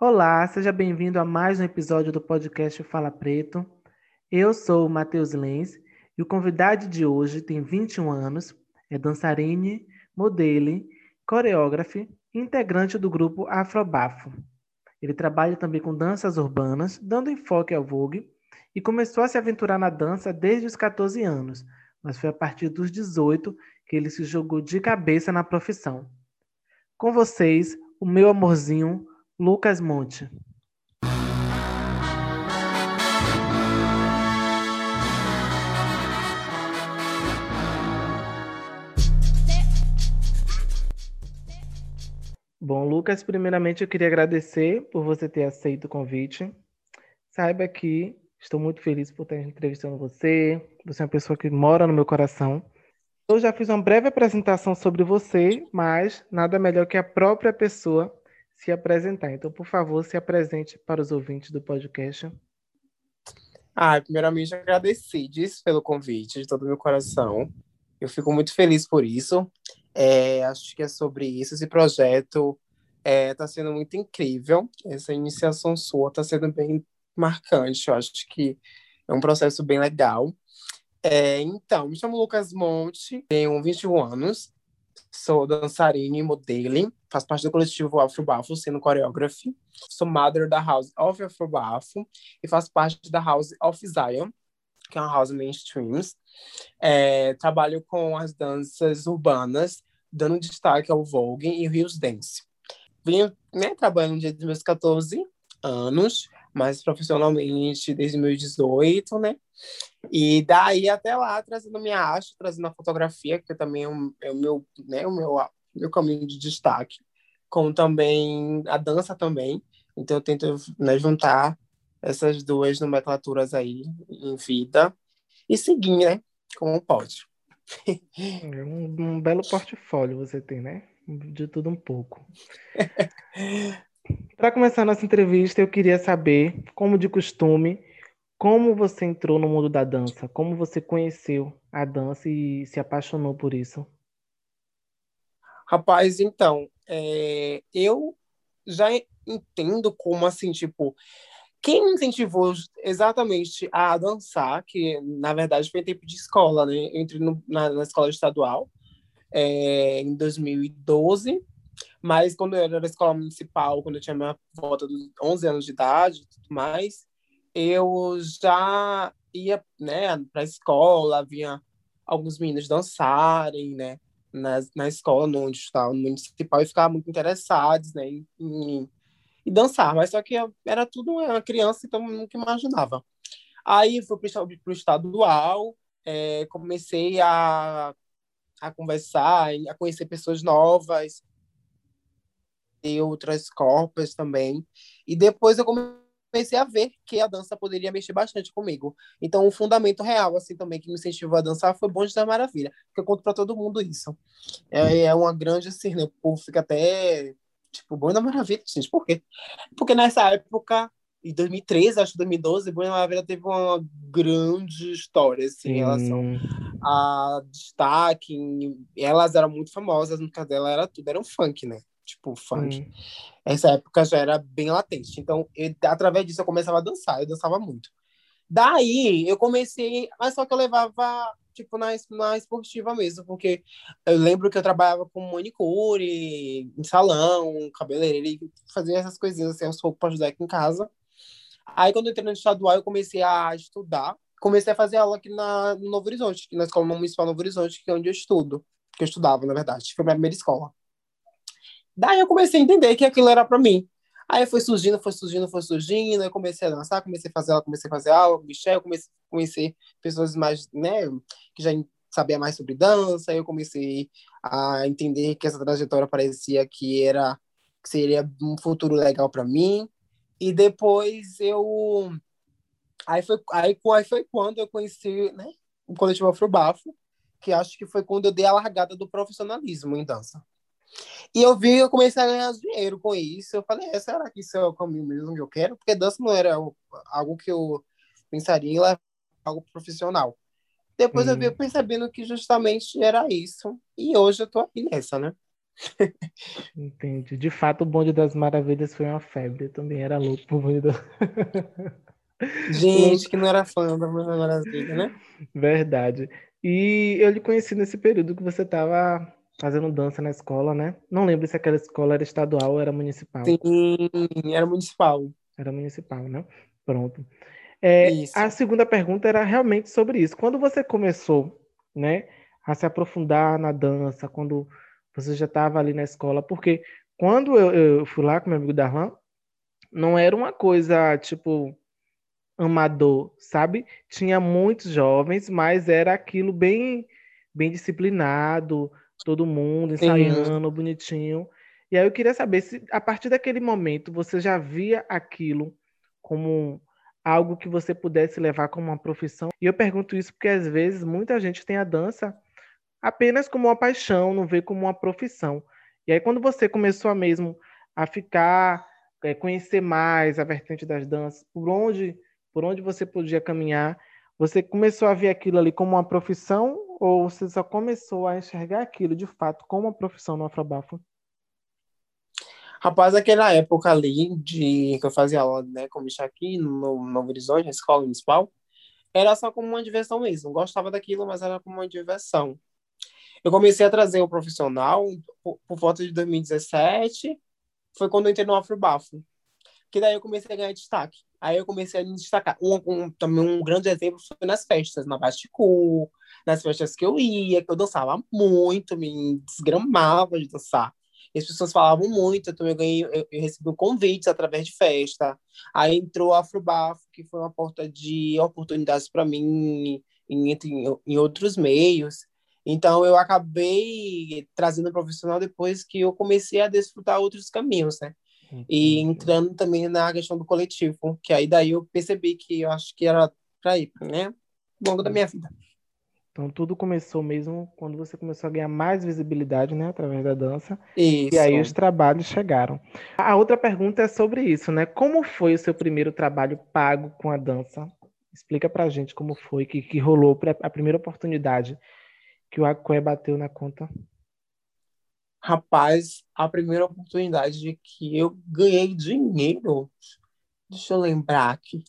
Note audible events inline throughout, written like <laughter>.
Olá, seja bem-vindo a mais um episódio do podcast Fala Preto. Eu sou o Matheus Lenz e o convidado de hoje tem 21 anos, é dançarine, modelo, coreógrafo e integrante do grupo Afrobafo. Ele trabalha também com danças urbanas, dando enfoque ao Vogue, e começou a se aventurar na dança desde os 14 anos, mas foi a partir dos 18 que ele se jogou de cabeça na profissão. Com vocês, o meu amorzinho, Lucas Monte. Bom, Lucas, primeiramente eu queria agradecer por você ter aceito o convite. Saiba que estou muito feliz por estar entrevistando você. Você é uma pessoa que mora no meu coração. Eu já fiz uma breve apresentação sobre você, mas nada melhor que a própria pessoa se apresentar. Então, por favor, se apresente para os ouvintes do podcast. Ah, primeiramente agradecer pelo convite de todo o meu coração. Eu fico muito feliz por isso. É, acho que é sobre isso. Esse projeto está é, tá sendo muito incrível. Essa iniciação sua está sendo bem marcante. Eu acho que é um processo bem legal. É, então, me chamo Lucas Monte, tenho 21 anos, Sou dançarina e modelo, faço parte do coletivo Afro Bafo, sendo coreógrafa. Sou mother da House of Afro Bafo e faço parte da House of Zion, que é uma house mainstreams. É, trabalho com as danças urbanas, dando destaque ao Vogue e Rios Dance. Vim né, trabalhando desde meus 14 anos, mas profissionalmente desde 2018, né? E daí até lá, trazendo minha arte, trazendo a fotografia, que também é o, é o meu, né, o meu, meu caminho de destaque, como também a dança também. Então eu tento né, juntar essas duas nomenclaturas aí em vida e seguir, né? Como pode. É um, um belo portfólio você tem, né? De tudo um pouco. <laughs> Para começar nossa entrevista, eu queria saber, como de costume, como você entrou no mundo da dança? Como você conheceu a dança e se apaixonou por isso? Rapaz, então, é, eu já entendo como assim, tipo, quem incentivou exatamente a dançar, que na verdade foi tempo de escola, né? Eu entrei no, na, na escola estadual é, em 2012 mas quando eu era na escola municipal, quando eu tinha minha volta dos 11 anos de idade e tudo mais, eu já ia, né, para a escola, via alguns meninos dançarem, né, na, na escola onde estava no municipal e ficava muito interessados, né, em, em, em, dançar, mas só que eu, era tudo uma criança, então nunca imaginava. Aí fui para o estadual, é, comecei a, a conversar, a conhecer pessoas novas, e outras corpas também. E depois eu comecei a ver que a dança poderia mexer bastante comigo. Então, o fundamento real, assim, também, que me incentivou a dançar foi Bonde da Maravilha, porque eu conto para todo mundo isso. É, é uma grande, assim, né? O povo fica até, tipo, Bonde da Maravilha, gente, por quê? Porque nessa época, em 2013, acho que 2012, Bonde da Maravilha teve uma grande história, assim, em relação a destaque. Elas eram muito famosas, as músicas dela era tudo, era um funk, né? Tipo funk. Hum. Essa época já era bem latente. Então, eu, através disso, eu começava a dançar. Eu dançava muito. Daí, eu comecei... Mas só que eu levava, tipo, na, na esportiva mesmo. Porque eu lembro que eu trabalhava com manicure, em salão, cabeleireiro. Fazia essas coisinhas, assim, aos poucos pra ajudar aqui em casa. Aí, quando eu entrei no estadual, eu comecei a estudar. Comecei a fazer aula aqui na, no Novo Horizonte, na Escola Municipal Novo Horizonte, que é onde eu estudo. Que eu estudava, na verdade. Foi a minha primeira escola. Daí eu comecei a entender que aquilo era para mim. Aí foi surgindo, foi surgindo, foi surgindo, eu comecei a dançar, comecei a fazer aula, comecei a fazer aula, Michel, comecei a conhecer pessoas mais, né, que já sabia mais sobre dança, eu comecei a entender que essa trajetória parecia que era que seria um futuro legal para mim. E depois eu aí foi aí, aí foi quando eu conheci, né, o coletivo Afrobafo, que acho que foi quando eu dei a largada do profissionalismo em dança. E eu vi, eu comecei a ganhar dinheiro com isso. Eu falei, é, será que isso é o caminho mesmo que eu quero? Porque dança não era algo que eu pensaria em levar algo profissional. Depois hum. eu vi percebendo que justamente era isso. E hoje eu tô aqui nessa, né? <laughs> Entendi. De fato, o Bonde das Maravilhas foi uma febre. Eu também era louco por Bonde das... <laughs> Gente, que não era fã da Bonde das Maravilhas, né? Verdade. E eu lhe conheci nesse período que você estava fazendo dança na escola, né? Não lembro se aquela escola era estadual ou era municipal. Sim, era municipal. Era municipal, né? Pronto. É, a segunda pergunta era realmente sobre isso. Quando você começou, né, a se aprofundar na dança, quando você já estava ali na escola, porque quando eu, eu fui lá com meu amigo Darlan, não era uma coisa tipo amador, sabe? Tinha muitos jovens, mas era aquilo bem bem disciplinado, todo mundo ensaiando, Sim. bonitinho. E aí eu queria saber se a partir daquele momento você já via aquilo como algo que você pudesse levar como uma profissão. E eu pergunto isso porque às vezes muita gente tem a dança apenas como uma paixão, não vê como uma profissão. E aí quando você começou a mesmo a ficar, é, conhecer mais a vertente das danças, por onde, por onde você podia caminhar, você começou a ver aquilo ali como uma profissão ou você só começou a enxergar aquilo de fato como uma profissão no Afrobafo? Rapaz, aquela época ali de que eu fazia aula né, com bicho aqui no Novo Horizonte, na escola municipal, era só como uma diversão mesmo. Gostava daquilo, mas era como uma diversão. Eu comecei a trazer o profissional por, por volta de 2017, foi quando eu entrei no Afrobafo. Que daí eu comecei a ganhar destaque. Aí eu comecei a me destacar. Um, um, também um grande exemplo foi nas festas, na Basticu, nas festas que eu ia, que eu dançava muito, me desgramava de dançar. E as pessoas falavam muito, então eu ganhei, eu, eu recebi convites através de festa. Aí entrou a Afrobafo, que foi uma porta de oportunidades para mim em, em, em outros meios. Então eu acabei trazendo um profissional depois que eu comecei a desfrutar outros caminhos, né? E entrando também na questão do coletivo, que aí daí eu percebi que eu acho que era para ir, né? Ao longo da minha vida. Então tudo começou mesmo quando você começou a ganhar mais visibilidade, né, através da dança. Isso. E aí os trabalhos chegaram. A outra pergunta é sobre isso, né? Como foi o seu primeiro trabalho pago com a dança? Explica pra gente como foi que, que rolou a primeira oportunidade que o Aqué bateu na conta. Rapaz, a primeira oportunidade de que eu ganhei dinheiro, deixa eu lembrar aqui,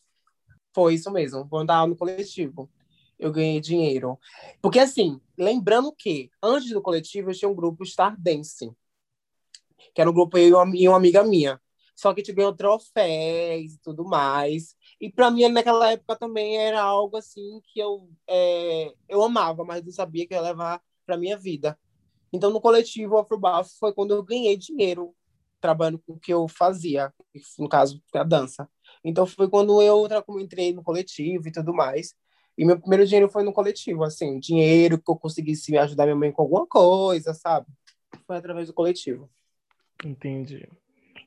foi isso mesmo, quando estava no coletivo eu ganhei dinheiro. Porque, assim, lembrando que antes do coletivo eu tinha um grupo Star Dance, que era um grupo eu e uma amiga minha. Só que a gente ganhou troféus e tudo mais. E para mim, naquela época também era algo assim que eu, é, eu amava, mas não sabia que ia levar para minha vida. Então, no coletivo Afrobafo foi quando eu ganhei dinheiro trabalhando com o que eu fazia, no caso, a dança. Então, foi quando eu entrei no coletivo e tudo mais. E meu primeiro dinheiro foi no coletivo, assim, dinheiro que eu conseguisse ajudar minha mãe com alguma coisa, sabe? Foi através do coletivo. Entendi.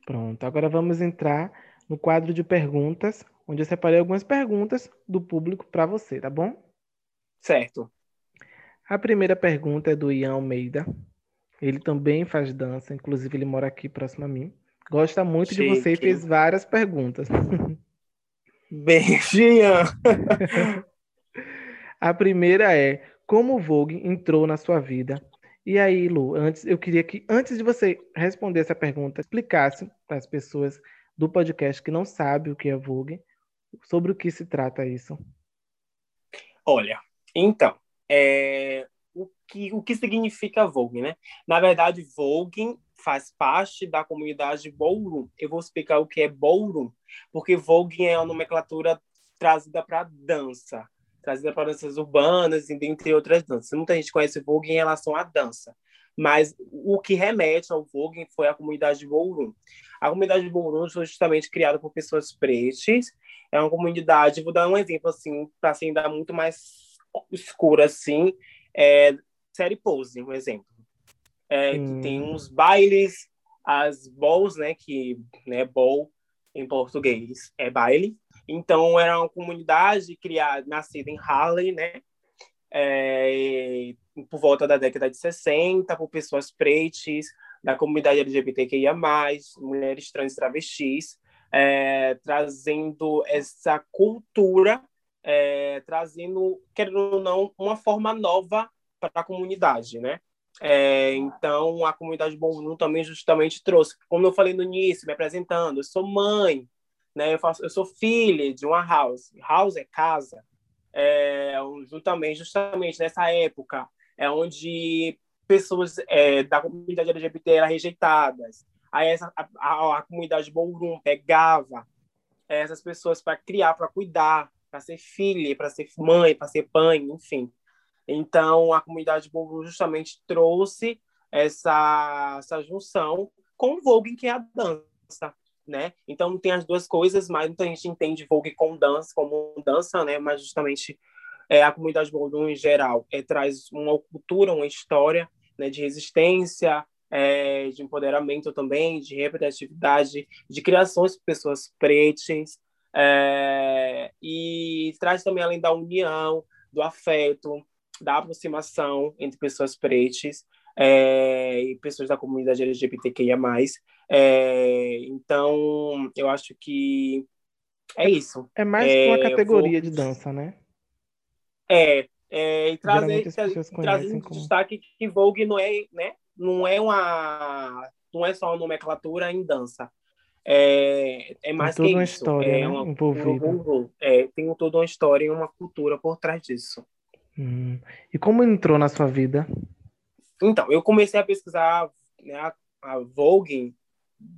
Pronto, agora vamos entrar no quadro de perguntas, onde eu separei algumas perguntas do público para você, tá bom? Certo. A primeira pergunta é do Ian Almeida. Ele também faz dança, inclusive ele mora aqui próximo a mim. Gosta muito Chique. de você e fez várias perguntas. <laughs> Beijo, Ian. <laughs> A primeira é como o Vogue entrou na sua vida. E aí, Lu, antes eu queria que antes de você responder essa pergunta, explicasse para as pessoas do podcast que não sabem o que é Vogue, sobre o que se trata isso. Olha, então, é, o, que, o que significa Vogue, né? Na verdade, Vogue faz parte da comunidade Ballroom. Eu vou explicar o que é Ballroom, porque Vogue é uma nomenclatura trazida para dança trazida para danças urbanas e dentre outras danças. Muita gente conhece o Vogue em relação à dança, mas o que remete ao Vogue foi a comunidade de. A comunidade de foi justamente criada por pessoas pretas, é uma comunidade, vou dar um exemplo assim, para assim, dar muito mais escura assim, é, série Pose, um exemplo. É, hum. que tem uns bailes, as balls, né, que né, ball em português é baile, então, era uma comunidade criada, nascida em Harlem, né? É, por volta da década de 60, por pessoas pretas, da comunidade LGBTQIA+, mulheres trans travestis, é, trazendo essa cultura, é, trazendo, querendo ou não, uma forma nova para a comunidade, né? É, então, a comunidade Bom também justamente trouxe, como eu falei no início, me apresentando, eu sou mãe, né? Eu, faço, eu sou filha de uma house. House é casa. É, justamente, nessa época, é onde pessoas é, da comunidade LGBT eram rejeitadas. Aí essa, a, a, a comunidade Ballroom pegava essas pessoas para criar, para cuidar, para ser filha, para ser mãe, para ser pai, enfim. Então, a comunidade Ballroom justamente trouxe essa, essa junção com o Vogue, que é a dança né? Então tem as duas coisas, mas muita gente entende Vogue com dança, como dança, né? Mas justamente é, a comunidade Ballroom em geral é, traz uma cultura, uma história né, de resistência, é, de empoderamento também, de representatividade, de criações de pessoas pretas, é, e traz também, além da união, do afeto, da aproximação entre pessoas pretas é, e pessoas da comunidade LGBTQIA+, é, então, eu acho que é isso. É mais é, uma categoria vou... de dança, né? É, é e trazer, trazer como... destaque que Vogue não é, né? Não é uma, não é só uma nomenclatura em dança. É, é mais tem toda uma isso. história é né? uma, envolvida. É, tem toda uma história e uma cultura por trás disso. Hum. E como entrou na sua vida? Então, eu comecei a pesquisar né, a, a Vogue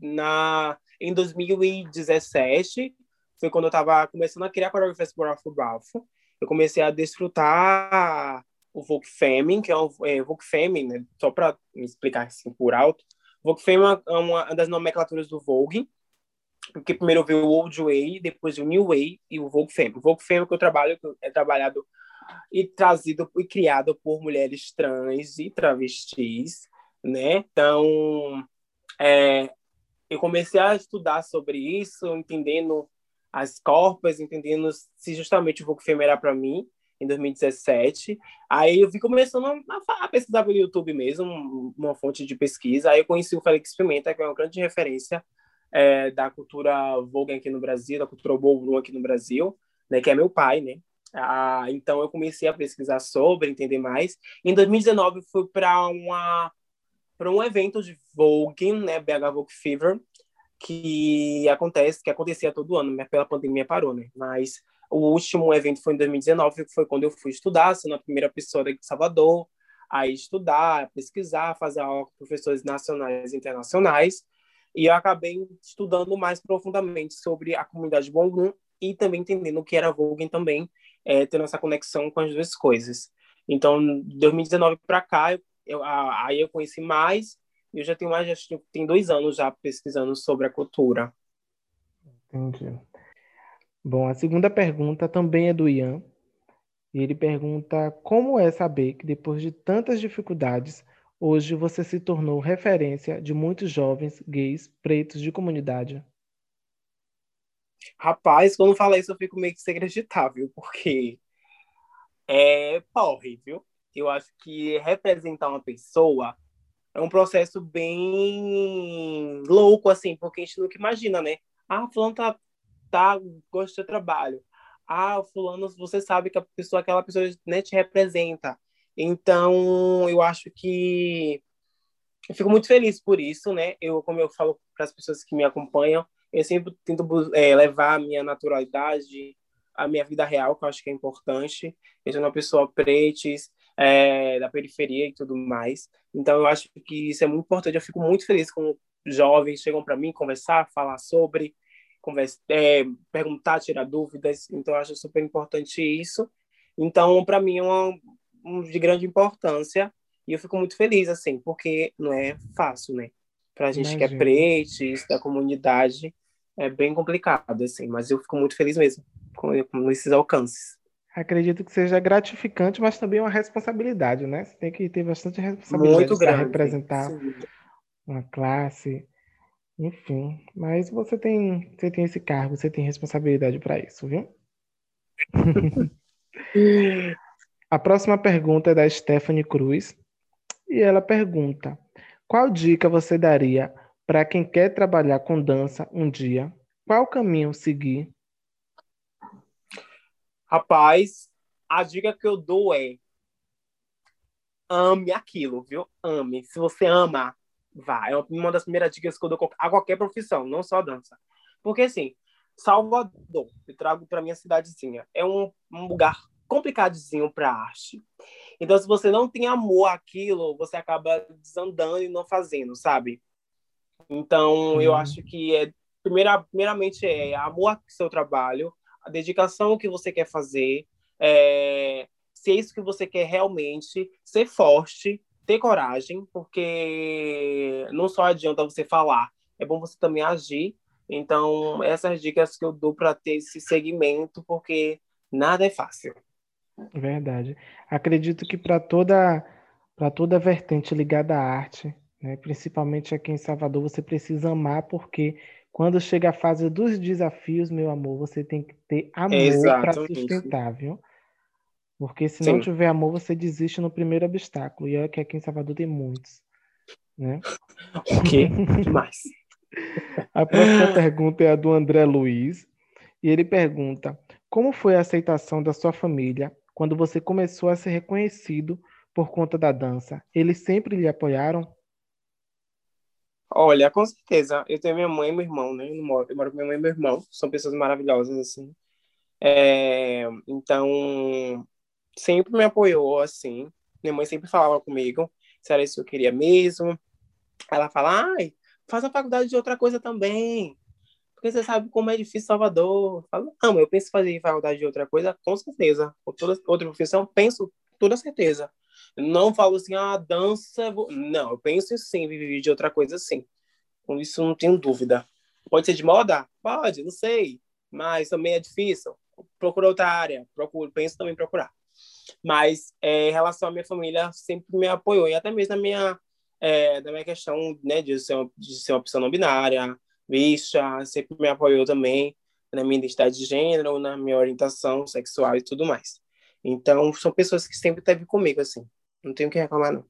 na, em 2017, foi quando eu estava começando a criar a coreografia Ralph Ralph. Eu comecei a desfrutar o Vogue Femme, que é o é, Vogue Femme, né? só para me explicar assim por alto. Vogue Femme é uma das nomenclaturas do Vogue, porque primeiro veio o Old Way, depois o New Way e o Vogue Femme. O Vogue Femme que eu trabalho é trabalhado e trazido e criado por mulheres trans e travestis, né? Então, é, eu comecei a estudar sobre isso, entendendo as corpas, entendendo se justamente o Vogue Femme era para mim, em 2017. Aí eu fui começando a, a, pesquisar pelo YouTube mesmo, uma fonte de pesquisa. Aí eu conheci o Felix Pimenta, que é uma grande referência é, da cultura Vogue aqui no Brasil, da cultura ballroom aqui no Brasil, né, que é meu pai, né? Ah, então eu comecei a pesquisar sobre, entender mais. Em 2019 fui para uma para um evento de Vogue, né, BH Vogue Fever, que acontece, que acontecia todo ano, mas pela pandemia parou, né? Mas o último evento foi em 2019, que foi quando eu fui estudar, sendo a primeira pessoa de Salvador, a estudar, pesquisar, fazer aula com professores nacionais e internacionais, e eu acabei estudando mais profundamente sobre a comunidade Bongum e também entendendo o que era Vogue também, é, tendo essa conexão com as duas coisas. Então, de 2019 para cá, eu eu, aí eu conheci mais, e eu já tenho mais, já tem dois anos já pesquisando sobre a cultura. Entendi. Bom, a segunda pergunta também é do Ian. E ele pergunta como é saber que depois de tantas dificuldades, hoje você se tornou referência de muitos jovens gays pretos de comunidade. Rapaz, quando fala isso eu fico meio que sem acreditar, viu? Porque é porre, viu? Eu acho que representar uma pessoa é um processo bem louco, assim, porque a gente nunca imagina, né? Ah, fulano tá, tá, gosta do trabalho. Ah, fulano, você sabe que a pessoa, aquela pessoa né, te representa. Então, eu acho que eu fico muito feliz por isso, né? Eu, como eu falo para as pessoas que me acompanham, eu sempre tento é, levar a minha naturalidade, a minha vida real, que eu acho que é importante. Eu sou uma pessoa pretes, é, da periferia e tudo mais. Então, eu acho que isso é muito importante. Eu fico muito feliz quando jovens chegam para mim conversar, falar sobre, conversa, é, perguntar, tirar dúvidas. Então, eu acho super importante isso. Então, para mim, é uma, um, de grande importância. E eu fico muito feliz, assim, porque não é fácil, né? Para a gente Imagina. que é preto, da comunidade, é bem complicado, assim. Mas eu fico muito feliz mesmo com, com esses alcances. Acredito que seja gratificante, mas também uma responsabilidade, né? Você tem que ter bastante responsabilidade para representar sim. uma classe, enfim. Mas você tem, você tem esse cargo, você tem responsabilidade para isso, viu? <laughs> A próxima pergunta é da Stephanie Cruz e ela pergunta: qual dica você daria para quem quer trabalhar com dança um dia? Qual caminho seguir? Rapaz, a dica que eu dou é ame aquilo, viu? Ame. Se você ama, vá. É uma das primeiras dicas que eu dou a qualquer profissão, não só a dança. Porque, assim, Salvador, eu trago para minha cidadezinha, é um, um lugar complicadinho para arte. Então, se você não tem amor àquilo, você acaba desandando e não fazendo, sabe? Então, eu acho que é primeira, primeiramente é amor ao seu trabalho, a dedicação que você quer fazer, é, se é isso que você quer realmente, ser forte, ter coragem, porque não só adianta você falar, é bom você também agir. Então, essas dicas que eu dou para ter esse segmento, porque nada é fácil. Verdade. Acredito que para toda para toda vertente ligada à arte, né, principalmente aqui em Salvador, você precisa amar, porque quando chega a fase dos desafios, meu amor, você tem que ter amor para sustentar, viu? Porque se Sim. não tiver amor, você desiste no primeiro obstáculo. E é que aqui em Salvador tem muitos. Né? <laughs> Ok, demais. <laughs> a próxima pergunta é a do André Luiz. E ele pergunta: Como foi a aceitação da sua família quando você começou a ser reconhecido por conta da dança? Eles sempre lhe apoiaram? Olha, com certeza. Eu tenho minha mãe e meu irmão, né? Eu moro, eu moro com minha mãe e meu irmão. São pessoas maravilhosas, assim. É, então, sempre me apoiou, assim. Minha mãe sempre falava comigo se era isso que eu queria mesmo. Ela fala, ai, faz a faculdade de outra coisa também. Porque você sabe como é difícil Salvador. Eu falo, não, eu penso em fazer faculdade de outra coisa, com certeza. Ou toda, outra profissão, penso, toda certeza. Não falo assim, ah, dança. Vou... Não, eu penso sim, viver de outra coisa sim. Com isso não tenho dúvida. Pode ser de moda? Pode, não sei. Mas também é difícil. Procura outra área. Procuro, penso também procurar. Mas é, em relação à minha família, sempre me apoiou. E até mesmo na minha, é, na minha questão né, de, ser uma, de ser uma pessoa não binária, bicha, sempre me apoiou também na minha identidade de gênero, na minha orientação sexual e tudo mais. Então, são pessoas que sempre esteve comigo, assim. Não tenho o que reclamar, não.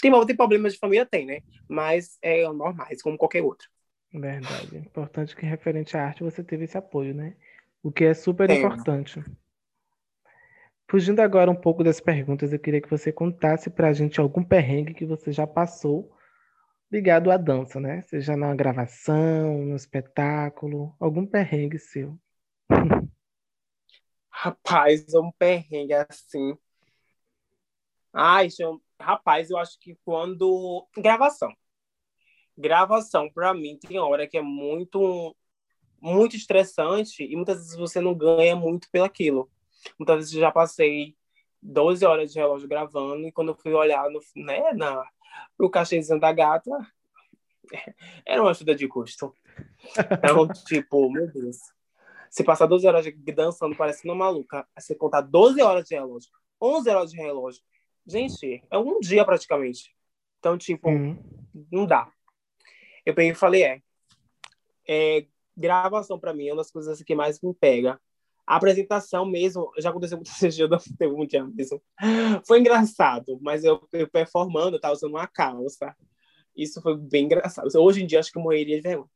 Tem, tem problemas de família? Tem, né? Mas é normais, como qualquer outro. Verdade. Importante que, referente à arte, você teve esse apoio, né? O que é super importante. Fugindo agora um pouco das perguntas, eu queria que você contasse pra gente algum perrengue que você já passou ligado à dança, né? Seja na gravação, no espetáculo, algum perrengue seu. <laughs> Rapaz, um perrengue assim. Ai, eu... rapaz, eu acho que quando. Gravação. Gravação, para mim, tem hora que é muito, muito estressante e muitas vezes você não ganha muito pelaquilo. Muitas vezes eu já passei 12 horas de relógio gravando e quando eu fui olhar no, né, na, pro cachezinho da gata, <laughs> era uma ajuda de custo. Então, <laughs> tipo, meu Deus. Você passar 12 horas dançando, parece uma maluca. Você contar 12 horas de relógio, 11 horas de relógio. Gente, é um dia praticamente. Então, tipo, uhum. não dá. Eu peguei e falei, é, é gravação para mim é uma das coisas que mais me pega. A apresentação mesmo, já aconteceu muitas vezes, eu não teve um dia mesmo. Foi engraçado, mas eu, eu performando, eu tava usando uma calça. Isso foi bem engraçado. Hoje em dia, acho que eu morreria de vergonha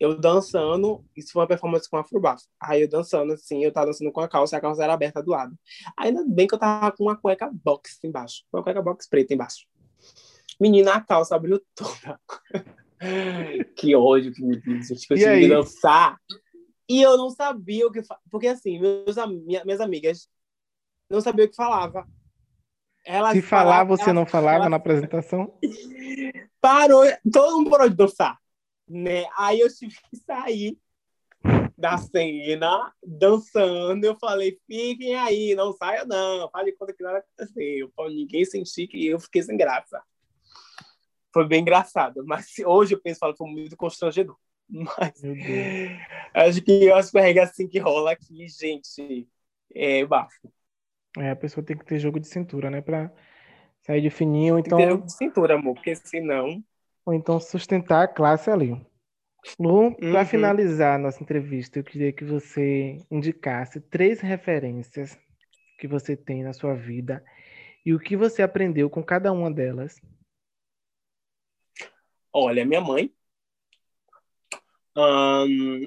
eu dançando, isso foi uma performance com afrobafo. Aí eu dançando assim, eu tava dançando com a calça, a calça era aberta do lado. Ainda bem que eu tava com uma cueca box embaixo, uma cueca box preta embaixo. Menina, a calça abriu toda. <laughs> que ódio que me diz, que eu tive que dançar. E eu não sabia o que. Porque assim, meus, minhas amigas não sabiam o que falava. Elas Se falar, você elas, não falava na apresentação? <laughs> Parou, todo mundo parou de dançar né? Aí eu tive que sair da cena, dançando. Eu falei, fiquem aí, não saia não, fale conta que nada aconteceu, pra ninguém sentir que eu fiquei sem graça. Foi bem engraçado, mas hoje eu penso, falo, foi muito constrangedor. Mas acho que as perregas assim que rola aqui, gente, é bafo. É, a pessoa tem que ter jogo de cintura, né? Pra sair de fininho, então... Tem que ter jogo de cintura, amor, porque senão ou então sustentar a classe ali. Lu, para uhum. finalizar a nossa entrevista, eu queria que você indicasse três referências que você tem na sua vida e o que você aprendeu com cada uma delas. Olha, minha mãe.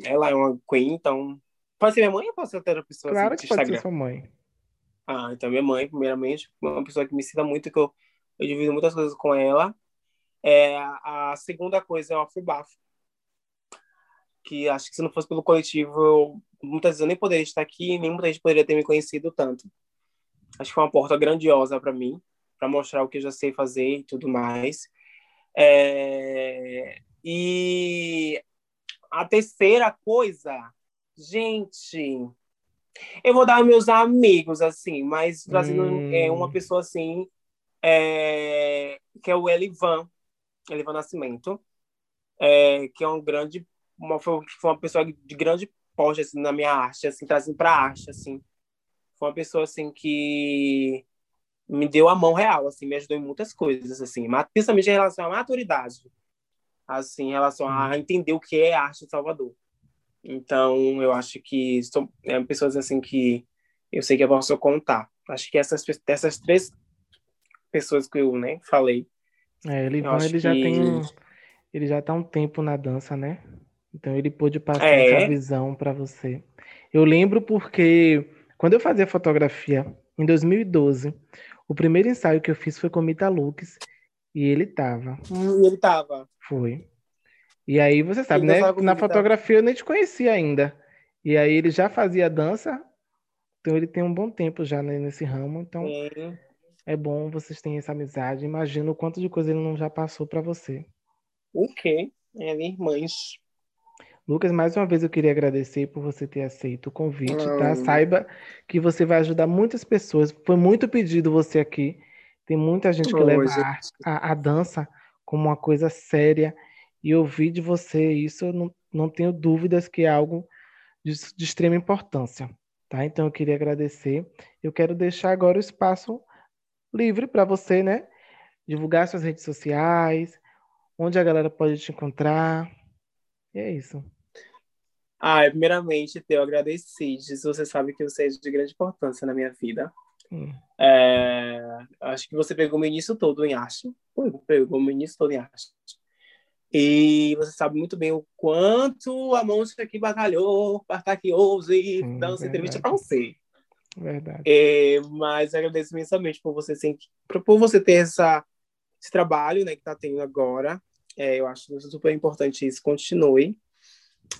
Ela é uma queen, então. Pode ser minha mãe ou pode ser outra pessoa? Claro assim, que pode Instagram? ser sua mãe. Ah, então minha mãe, primeiramente, uma pessoa que me ensina muito, que eu eu divido muitas coisas com ela. É, a segunda coisa é o afubafo, que acho que se não fosse pelo coletivo, eu, muitas vezes eu nem poderia estar aqui, nem muita gente poderia ter me conhecido tanto. Acho que foi uma porta grandiosa para mim, para mostrar o que eu já sei fazer e tudo mais. É, e a terceira coisa, gente, eu vou dar meus amigos, assim, mas trazendo hum. é, uma pessoa assim, é, que é o Elivan, Elivan Nascimento, é, que é um grande, uma, foi, uma pessoa de grande porte assim, na minha arte, assim, trazendo para a arte, assim. Foi uma pessoa assim que me deu a mão real, assim, me ajudou em muitas coisas, assim, principalmente em relação à maturidade, assim, em relação a uhum. entender o que é arte em Salvador. Então, eu acho que são é, pessoas assim que eu sei que eu posso contar. Acho que essas, essas três pessoas que eu né, falei. É, ele, ele que... já tem ele já está um tempo na dança, né? Então ele pôde passar é. essa visão para você. Eu lembro porque quando eu fazia fotografia em 2012, o primeiro ensaio que eu fiz foi com Mita Lux e ele tava. Hum, ele tava. Foi. E aí você sabe, né? Na fotografia eu nem te conhecia ainda. E aí ele já fazia dança, então ele tem um bom tempo já nesse ramo, então Sim. É bom vocês terem essa amizade. Imagina o quanto de coisa ele não já passou para você. O quê? É, irmãs. Lucas, mais uma vez eu queria agradecer por você ter aceito o convite, tá? Saiba que você vai ajudar muitas pessoas. Foi muito pedido você aqui. Tem muita gente que oh, leva a, a, a, dança como uma coisa séria. E ouvir de você isso, eu não, não tenho dúvidas que é algo de, de extrema importância, tá? Então eu queria agradecer. Eu quero deixar agora o espaço livre para você, né? Divulgar suas redes sociais, onde a galera pode te encontrar. E é isso. Ah, primeiramente, eu agradeci. Você sabe que você é de grande importância na minha vida. Hum. É, acho que você pegou o início todo em arte. Pegou o início todo em arte. E você sabe muito bem o quanto a Monster aqui batalhou para estar aqui hoje, hum, dando essa entrevista para você. Verdade. É, mas agradeço imensamente por você, por você ter essa, esse trabalho né, que está tendo agora. É, eu acho super importante isso. Continue.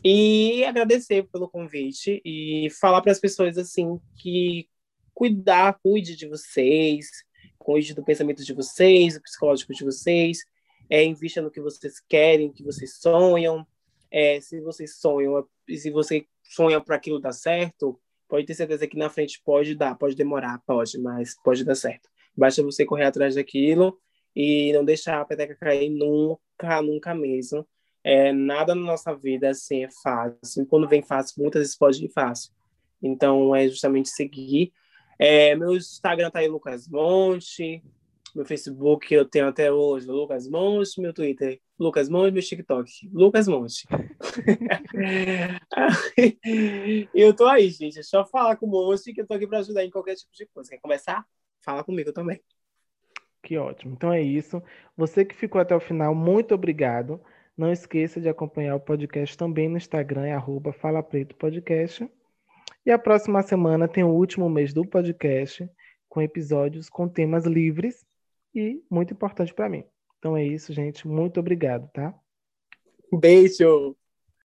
E agradecer pelo convite e falar para as pessoas assim que cuidar, cuide de vocês, cuide do pensamento de vocês, do psicológico de vocês, é, invista no que vocês querem, que vocês sonham. É, se vocês sonham, se você sonha para aquilo dar certo, pode ter certeza que na frente pode dar, pode demorar, pode, mas pode dar certo. Basta você correr atrás daquilo e não deixar a peteca cair nunca, nunca mesmo. É, nada na nossa vida assim é fácil. Quando vem fácil, muitas vezes pode ir fácil. Então, é justamente seguir. É, meu Instagram tá aí, Lucas Monte. Meu Facebook eu tenho até hoje, Lucas Monte. Meu Twitter, Lucas Monte. Meu TikTok, Lucas Monte. <laughs> eu tô aí, gente. É só falar com o Monte que eu tô aqui para ajudar em qualquer tipo de coisa. Quer começar? Fala comigo também. Que ótimo. Então é isso. Você que ficou até o final, muito obrigado. Não esqueça de acompanhar o podcast também no Instagram, é arroba Fala Preto Podcast. E a próxima semana tem o último mês do podcast, com episódios com temas livres e muito importante para mim. Então é isso, gente. Muito obrigado, tá? Beijo!